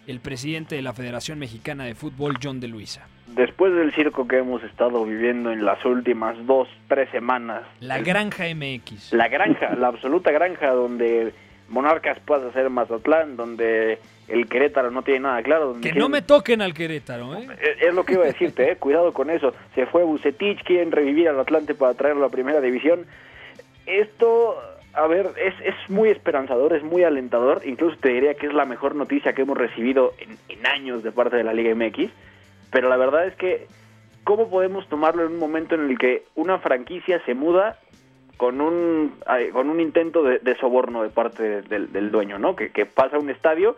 el presidente de la Federación Mexicana de Fútbol, John de Luisa. después del circo que hemos estado viviendo en las últimas dos, tres semanas, La Granja MX. la granja, la absoluta granja donde Monarcas pasa a ser Mazatlán, donde el Querétaro no tiene nada claro. Que quieren- no me toquen al Querétaro, ¿eh? Es es lo que iba a decirte, eh, cuidado con eso. Se fue Bucetich, quieren revivir al Atlante para traerlo a la primera división. Esto, a ver, es, es muy esperanzador, es muy alentador. Incluso te diría que es la mejor noticia que hemos recibido en, en años de parte de la Liga MX. Pero la verdad es que, ¿cómo podemos tomarlo en un momento en el que una franquicia se muda con un, con un intento de, de soborno de parte del, del dueño, ¿no? Que, que pasa a un estadio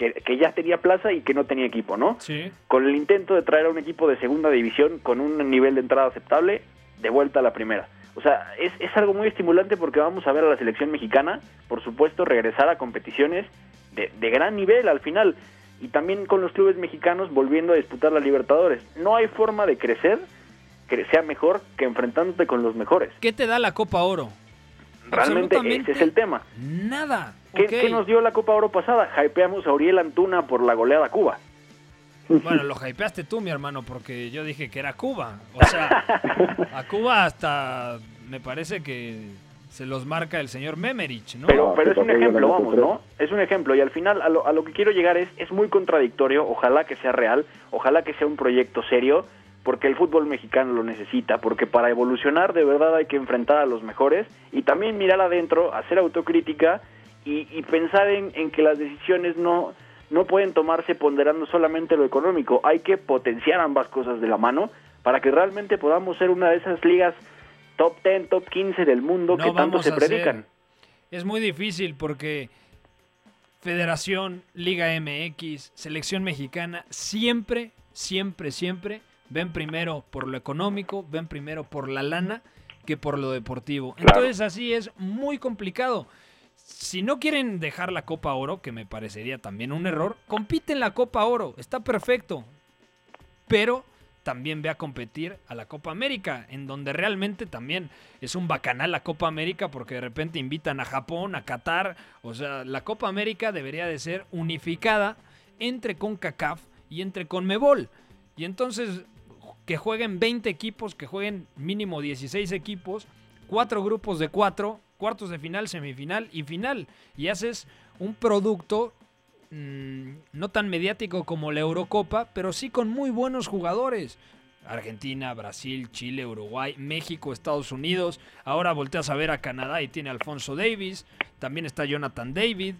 que, que ya tenía plaza y que no tenía equipo, ¿no? Sí. con el intento de traer a un equipo de segunda división con un nivel de entrada aceptable de vuelta a la primera. O sea, es, es algo muy estimulante porque vamos a ver a la selección mexicana, por supuesto, regresar a competiciones de, de gran nivel al final. Y también con los clubes mexicanos volviendo a disputar la Libertadores. No hay forma de crecer que sea mejor que enfrentándote con los mejores. ¿Qué te da la Copa Oro? Realmente ese es el tema. Nada. ¿Qué, nos dio la Copa Oro pasada? Hypeamos a Uriel Antuna por la goleada a Cuba. Bueno, lo hypeaste tú, mi hermano, porque yo dije que era Cuba. O sea, a Cuba hasta me parece que se los marca el señor Memerich, ¿no? Pero, pero es un ejemplo, vamos, ¿no? Es un ejemplo y al final a lo, a lo que quiero llegar es, es muy contradictorio, ojalá que sea real, ojalá que sea un proyecto serio, porque el fútbol mexicano lo necesita, porque para evolucionar de verdad hay que enfrentar a los mejores y también mirar adentro, hacer autocrítica y, y pensar en, en que las decisiones no, no pueden tomarse ponderando solamente lo económico, hay que potenciar ambas cosas de la mano para que realmente podamos ser una de esas ligas top 10, top 15 del mundo No que tanto se ser. predican. Es muy difícil porque Federación, Liga MX, Selección Mexicana, siempre, siempre, siempre ven primero por lo económico, ven primero por la lana que por lo deportivo. Entonces así es muy complicado. Si no quieren dejar la Copa Oro, que me parecería también un error, compite en la Copa Oro, está perfecto. Pero también ve a competir a la Copa América, en donde realmente también es un bacanal la Copa América porque de repente invitan a Japón, a Qatar, o sea, la Copa América debería de ser unificada entre CONCACAF y entre CONMEBOL. Y entonces que jueguen 20 equipos, que jueguen mínimo 16 equipos, cuatro grupos de cuatro, cuartos de final, semifinal y final. Y haces un producto mm, no tan mediático como la Eurocopa, pero sí con muy buenos jugadores. Argentina, Brasil, Chile, Uruguay, México, Estados Unidos. Ahora volteas a ver a Canadá y tiene Alfonso Davis. También está Jonathan David.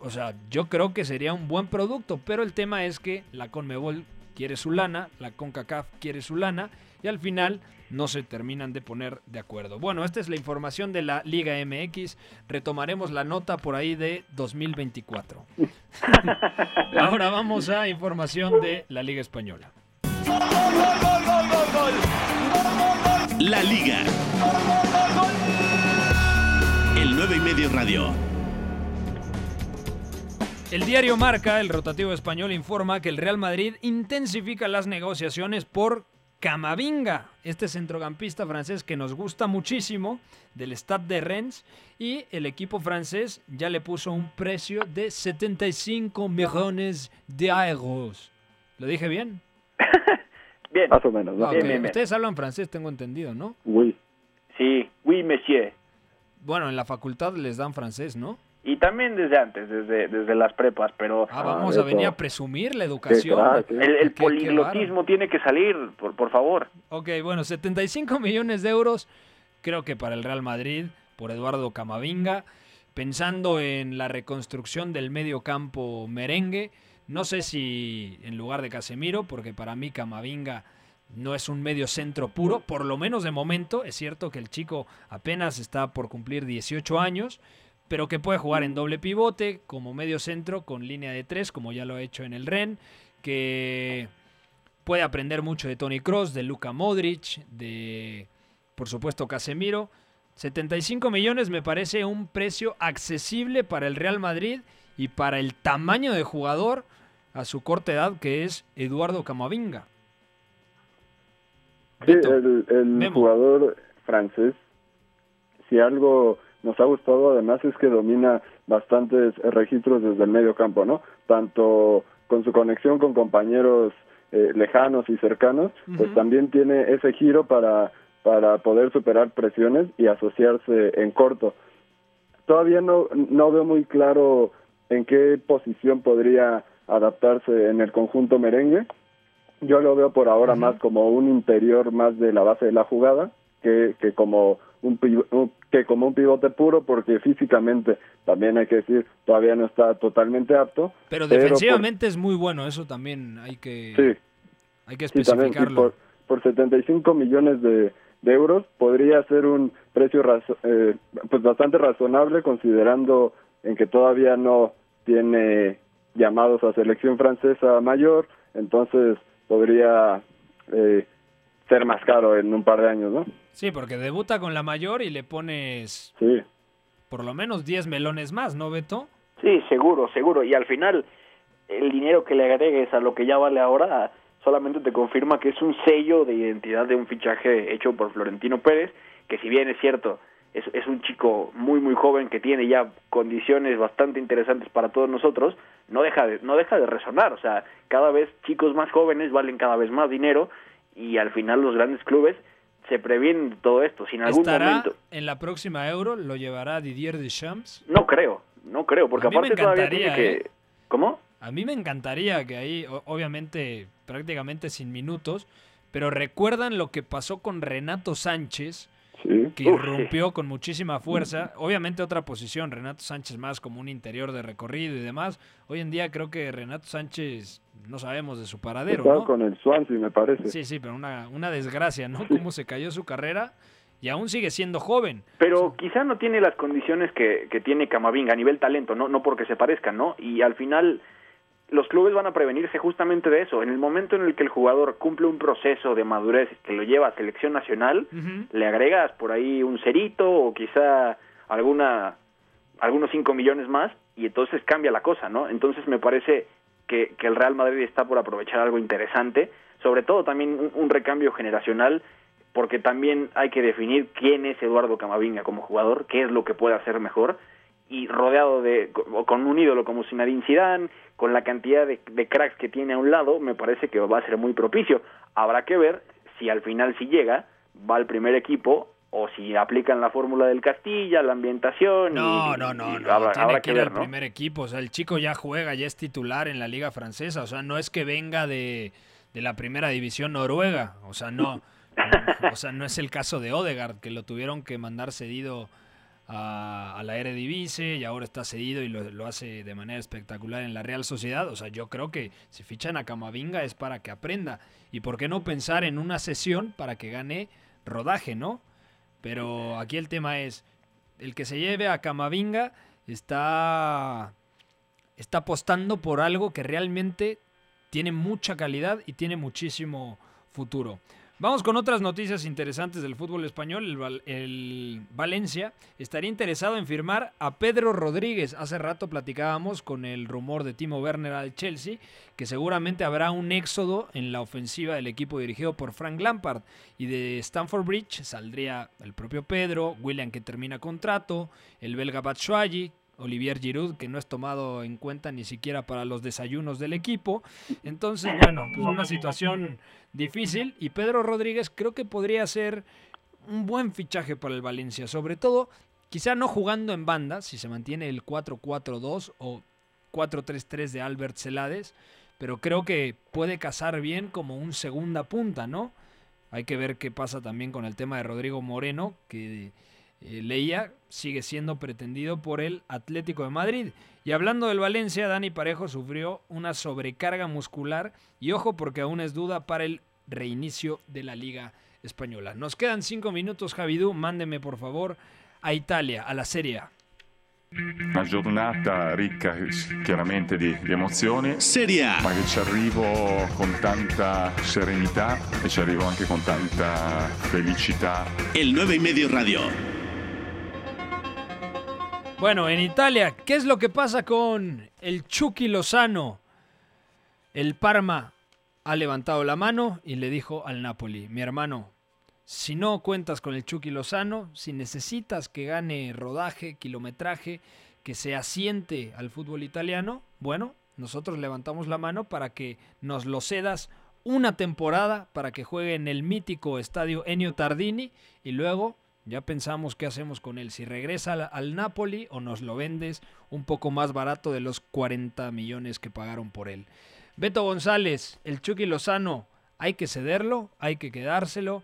O sea, yo creo que sería un buen producto, pero el tema es que la Conmebol quiere su lana, la CONCACAF quiere su lana y al final no se terminan de poner de acuerdo. Bueno, esta es la información de la Liga MX. Retomaremos la nota por ahí de 2024. Ahora vamos a información de la Liga Española. La Liga. El 9 y medio radio. El diario Marca, el rotativo español, informa que el Real Madrid intensifica las negociaciones por Camavinga, este centrocampista francés que nos gusta muchísimo, del Stade de Rennes, y el equipo francés ya le puso un precio de 75 millones de euros. ¿Lo dije bien? Bien. Más o menos, ¿no? Bien, ok. bien, bien. Ustedes hablan francés, tengo entendido, ¿no? Uy. Sí, oui, monsieur. Bueno, en la facultad les dan francés, ¿no? Y también desde antes, desde, desde las prepas, pero Ah, vamos a eso. venir a presumir la educación. el, el Qué- qué poliglotismo tiene que salir, por, por favor. Ok, bueno, 75 millones de euros, creo que para el Real Madrid, por Eduardo Camavinga, pensando en la reconstrucción del medio campo merengue, no sé si en lugar de Casemiro, porque para mí Camavinga no es un medio centro puro, por lo menos de momento, es cierto que el chico apenas está por cumplir 18 años, pero que puede jugar en doble pivote, como medio centro, con línea de tres, como ya lo ha hecho en el Ren, que puede aprender mucho de Tony Cross, de Luka Modric, de por supuesto Casemiro. 75 millones me parece un precio accesible para el Real Madrid y para el tamaño de jugador a su corta edad que es Eduardo Camavinga. Sí, Beto, el, jugador francés, si algo nos ha gustado además es que domina bastantes registros desde el medio campo, ¿no? Tanto con su conexión con compañeros eh, lejanos y cercanos, pues también tiene ese giro para, para poder superar presiones y asociarse en corto. Todavía no, no veo muy claro en qué posición podría adaptarse en el conjunto merengue. Yo lo veo por ahora más como un interior más de la base de la jugada que, que como un, que como un pivote puro porque físicamente también hay que decir todavía no está totalmente apto pero defensivamente es muy bueno eso también hay que sí, hay que especificarlo. por, por 75 millones de, de, euros podría ser un precio eh, pues bastante razonable considerando en que todavía no tiene llamados a selección francesa mayor entonces podría eh, ser más caro en un par de años, ¿no? Sí, porque debuta con la mayor y le pones sí. por lo menos 10 melones más, ¿no, Beto? Sí, seguro, seguro. Y al final, el dinero que le agregues a lo que ya vale ahora solamente te confirma que es un sello de identidad de un fichaje hecho por Florentino Pérez, que si bien es cierto, es, es un chico muy muy joven que tiene ya condiciones bastante interesantes para todos nosotros, no deja de, no deja de resonar, o sea, cada vez chicos más jóvenes valen cada vez más dinero y al final los grandes clubes se previenen de todo esto. Si en algún ¿Estará momento. en la próxima Euro lo llevará Didier Deschamps? No creo, no creo, porque A mí me todavía tiene que. ¿eh? ¿Cómo? A mí me encantaría que ahí, obviamente, prácticamente sin minutos, pero recuerdan lo que pasó con Renato Sánchez, Sí. que sí. irrumpió con muchísima fuerza. Obviamente otra posición, Renato Sánchez más como un interior de recorrido y demás. Hoy en día creo que Renato Sánchez no sabemos de su paradero, Estaba ¿no? con el Swansea, me parece. Sí, sí, pero una, una desgracia, ¿no? Cómo se cayó su carrera y aún sigue siendo joven. Pero quizá no tiene las condiciones que, que tiene Camavinga a nivel talento, no, no porque se parezcan, ¿no? Y al final los clubes van a prevenirse justamente de eso. En el momento en el que el jugador cumple un proceso de madurez que lo lleva a selección nacional, le agregas por ahí un cerito o quizá alguna algunos 5 millones más y entonces cambia la cosa, ¿no? Entonces me parece que, que el Real Madrid está por aprovechar algo interesante, sobre todo también un, un recambio generacional, porque también hay que definir quién es Eduardo Camavinga como jugador, qué es lo que puede hacer mejor y rodeado de co- con un ídolo como Zinedine Zidane, con la cantidad de, de cracks que tiene a un lado, me parece que va a ser muy propicio. Habrá que ver si al final si llega va al primer equipo o si aplican la fórmula del Castilla, la ambientación. No, y- no, no, y no. Habrá, tiene habrá que que ir ver, al ¿no? primer equipo. O sea, el chico ya juega, ya es titular en la liga francesa. O sea, no es que venga de, de la primera división noruega. O sea, no. o sea, no es el caso de Odegaard, que lo tuvieron que mandar cedido a, a la Eredivisie y ahora está cedido y lo, lo hace de manera espectacular en la Real Sociedad. O sea, yo creo que si fichan a Camavinga es para que aprenda. Y por qué no pensar en una sesión para que gane rodaje, ¿no? Pero aquí el tema es, el que se lleve a Camavinga está, está apostando por algo que realmente tiene mucha calidad y tiene muchísimo futuro. Vamos con otras noticias interesantes del fútbol español. El, Val- el Valencia estaría interesado en firmar a Pedro Rodríguez. Hace rato platicábamos con el rumor de Timo Werner al Chelsea, que seguramente habrá un éxodo en la ofensiva del equipo dirigido por Frank Lampard. Y de Stamford Bridge saldría el propio Pedro, William que termina contrato, el belga Batshuayi, Olivier Giroud, que no es tomado en cuenta ni siquiera para los desayunos del equipo. Entonces, bueno, pues una situación difícil. Y Pedro Rodríguez creo que podría ser un buen fichaje para el Valencia. Sobre todo, quizá no jugando en banda, si se mantiene el 4-4-2 o 4-3-3 de Albert Celades. Pero creo que puede casar bien como un segunda punta, ¿no? Hay que ver qué pasa también con el tema de Rodrigo Moreno, que eh, leía, sigue siendo pretendido por el Atlético de Madrid. Y hablando del Valencia, Dani Parejo sufrió una sobrecarga muscular y ojo porque aún es duda para el reinicio de la Liga Española. Nos quedan cinco minutos, Javidú, mándeme por favor a Italia, a la Serie A. Una giornata ricca chiaramente di, di emozioni, Serie A. ma che ci arrivo con tanta serenità e ci arrivo anche con tanta felicità. El 9 y medio radio. Bueno, en Italia, ¿qué es lo que pasa con el Chucky Lozano? El Parma ha levantado la mano y le dijo al Napoli, mi hermano, si no cuentas con el Chucky Lozano, si necesitas que gane rodaje, kilometraje, que se asiente al fútbol italiano, bueno, nosotros levantamos la mano para que nos lo cedas una temporada para que juegue en el mítico estadio Ennio Tardini y luego ya pensamos qué hacemos con él, si regresa al, al, Napoli o nos lo vendes un poco más barato de los 40 millones que pagaron por él. Beto González, el Chucky Lozano, ¿hay que cederlo? ¿Hay que quedárselo?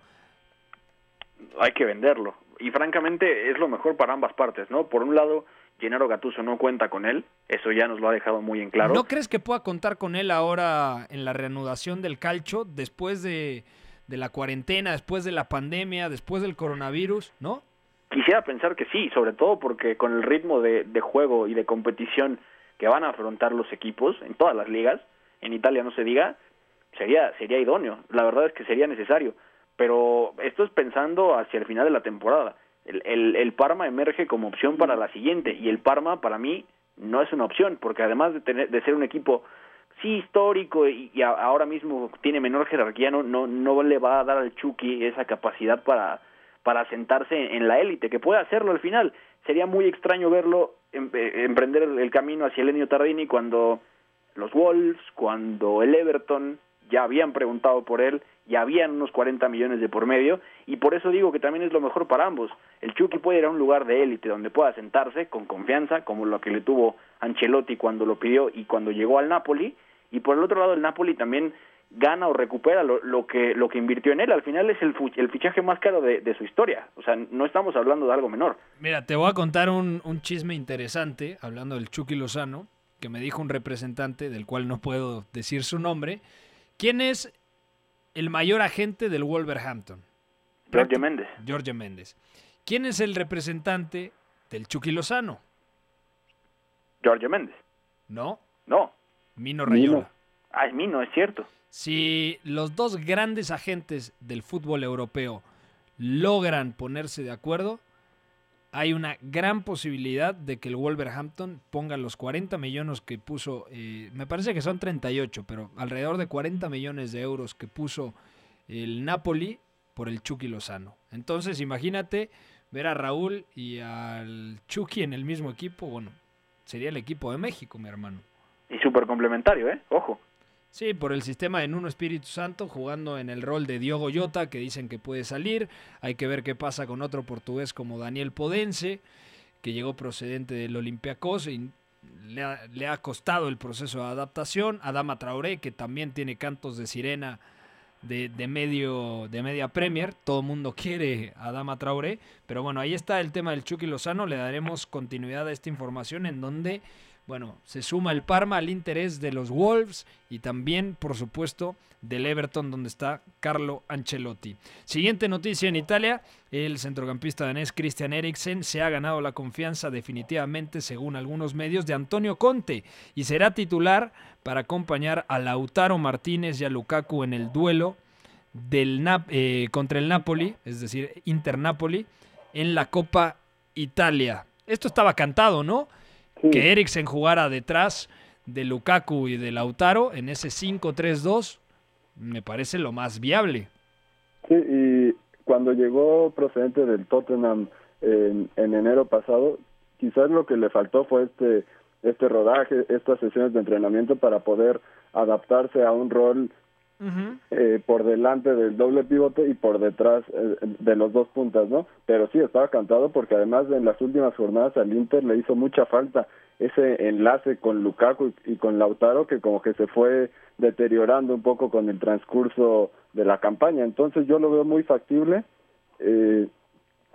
Hay que venderlo. Y francamente es lo mejor para ambas partes, ¿no? Por un lado, Gennaro Gattuso no cuenta con él, eso ya nos lo ha dejado muy en claro. ¿No crees que pueda contar con él ahora en la reanudación del calcho después de, de la cuarentena, después de la pandemia, después del coronavirus, no? Quisiera pensar que sí, sobre todo porque con el ritmo de, de juego y de competición que van a afrontar los equipos en todas las ligas, en Italia no se diga, sería, sería idóneo, la verdad es que sería necesario, pero esto es pensando hacia el final de la temporada. El, el, el, Parma emerge como opción para la siguiente y el Parma para mí no es una opción porque además de, tener, de ser un equipo sí histórico y, y, ahora mismo tiene menor jerarquía no, no no le va a dar al Chucky esa capacidad para para sentarse en la élite que puede hacerlo al final sería muy extraño verlo em, emprender el camino hacia el Enio Tardini cuando los Wolves cuando el Everton ya habían preguntado por él ya habían unos 40 millones de por medio y por eso digo que también es lo mejor para ambos. El Chucky puede ir a un lugar de élite donde pueda sentarse con confianza, como lo que le tuvo Ancelotti cuando lo pidió y cuando llegó al Napoli, y por el otro lado el Napoli también gana o recupera lo, lo que lo que invirtió en él. Al final es el, el fichaje más caro de, de, su historia. O sea, no estamos hablando de algo menor. Mira, te voy a contar un, un chisme interesante, hablando del Chucky Lozano, que me dijo un representante, del cual no puedo decir su nombre. ¿Quién es el mayor agente del Wolverhampton? Jorge Méndez. Jorge Méndez. ¿Quién es el representante del Chucky Lozano? Jorge Méndez. No. No. Mino Rayola. Mino. Ah, es Mino, es cierto. Si los dos grandes agentes del fútbol europeo logran ponerse de acuerdo, hay una gran posibilidad de que el Wolverhampton ponga los 40 millones que puso, eh, me parece que son 38, pero alrededor de 40 millones de euros que puso el Napoli por el Chucky Lozano. Entonces, imagínate ver a Raúl y al Chucky en el mismo equipo, bueno, sería el equipo de México, mi hermano. Y súper complementario, ¿eh? Ojo. Sí, por el sistema de Nuno Espíritu Santo, jugando en el rol de Diogo Jota, que dicen que puede salir. Hay que ver qué pasa con otro portugués como Daniel Podense, que llegó procedente del Olympiacos y le ha, le ha costado el proceso de adaptación. Adama Traoré, que también tiene cantos de sirena de, de, medio, de media Premier. Todo mundo quiere a Adama Traoré. Pero bueno, ahí está el tema del Chucky Lozano. Le daremos continuidad a esta información en donde bueno, se suma el Parma al interés de los Wolves y también, por supuesto, del Everton, donde está Carlo Ancelotti. Siguiente noticia en Italia, el centrocampista danés Christian Eriksen se ha ganado la confianza definitivamente, según algunos medios, de Antonio Conte y será titular para acompañar a Lautaro Martínez y a Lukaku en el duelo del Nap eh, contra el Napoli, es decir, Inter Napoli, en la Copa Italia. Esto estaba cantado, ¿no? Sí. que Eriksen jugara detrás de Lukaku y de Lautaro en ese 5-3-2 me parece lo más viable. Sí, y cuando llegó procedente del Tottenham en, en enero pasado, quizás lo que le faltó fue este este rodaje, estas sesiones de entrenamiento para poder adaptarse a un rol Eh, por delante del doble pivote y por detrás eh, de los dos puntas, ¿no? Pero sí estaba cantado porque además en las últimas jornadas al Inter le hizo mucha falta ese enlace con Lukaku y, y con Lautaro que como que se fue deteriorando un poco con el transcurso de la campaña. Entonces yo lo veo muy factible. Eh,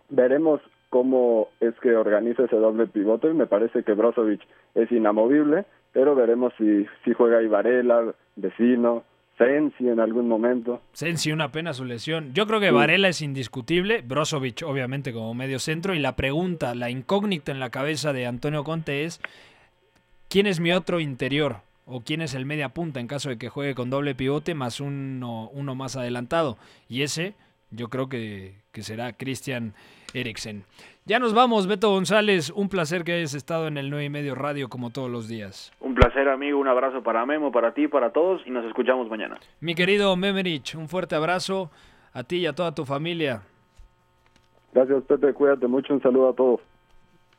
veremos cómo es que organiza ese doble pivote. Me parece que Brozovic es inamovible, pero veremos si, si juega Ibarela, Vecino, Sensi en algún momento. Sensi, una pena su lesión. Yo creo que sí. Varela es indiscutible, Brozovic obviamente como medio centro, y la pregunta, la incógnita en la cabeza de Antonio Conte es, ¿quién es mi otro interior? ¿O quién es el media punta en caso de que juegue con doble pivote más uno, uno más adelantado? Y ese yo creo que, que será Christian Eriksen. Ya nos vamos, Beto González. Un placer que hayas estado en el 9 y medio radio como todos los días. Un placer, amigo. Un abrazo para Memo, para ti, para todos y nos escuchamos mañana. Mi querido Memerich, un fuerte abrazo a ti y a toda tu familia. Gracias, Pepe. Cuídate mucho. Un saludo a todos.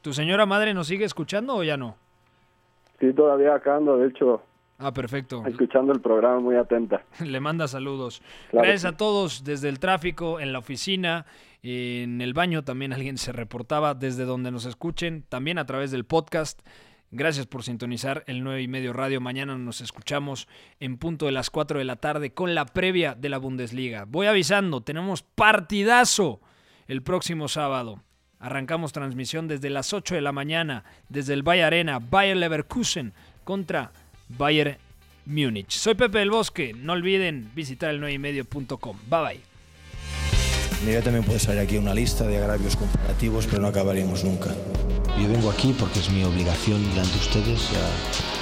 ¿Tu señora madre nos sigue escuchando o ya no? Sí, todavía acá ando. De hecho, Ah, perfecto. Escuchando el programa muy atenta. Le manda saludos. Claro. Gracias a todos desde el tráfico, en la oficina, en el baño también alguien se reportaba desde donde nos escuchen, también a través del podcast. Gracias por sintonizar el 9 y medio radio. Mañana nos escuchamos en punto de las 4 de la tarde con la previa de la Bundesliga. Voy avisando, tenemos partidazo el próximo sábado. Arrancamos transmisión desde las 8 de la mañana, desde el Bayer Arena, Bayer Leverkusen contra Bayern Múnich. Soy Pepe del Bosque, no olviden visitar el 9 y medio.com. Bye bye. Mira, también puede salir aquí una lista de agravios comparativos, pero no acabaríamos nunca. Yo vengo aquí porque es mi obligación delante de ustedes. Ya,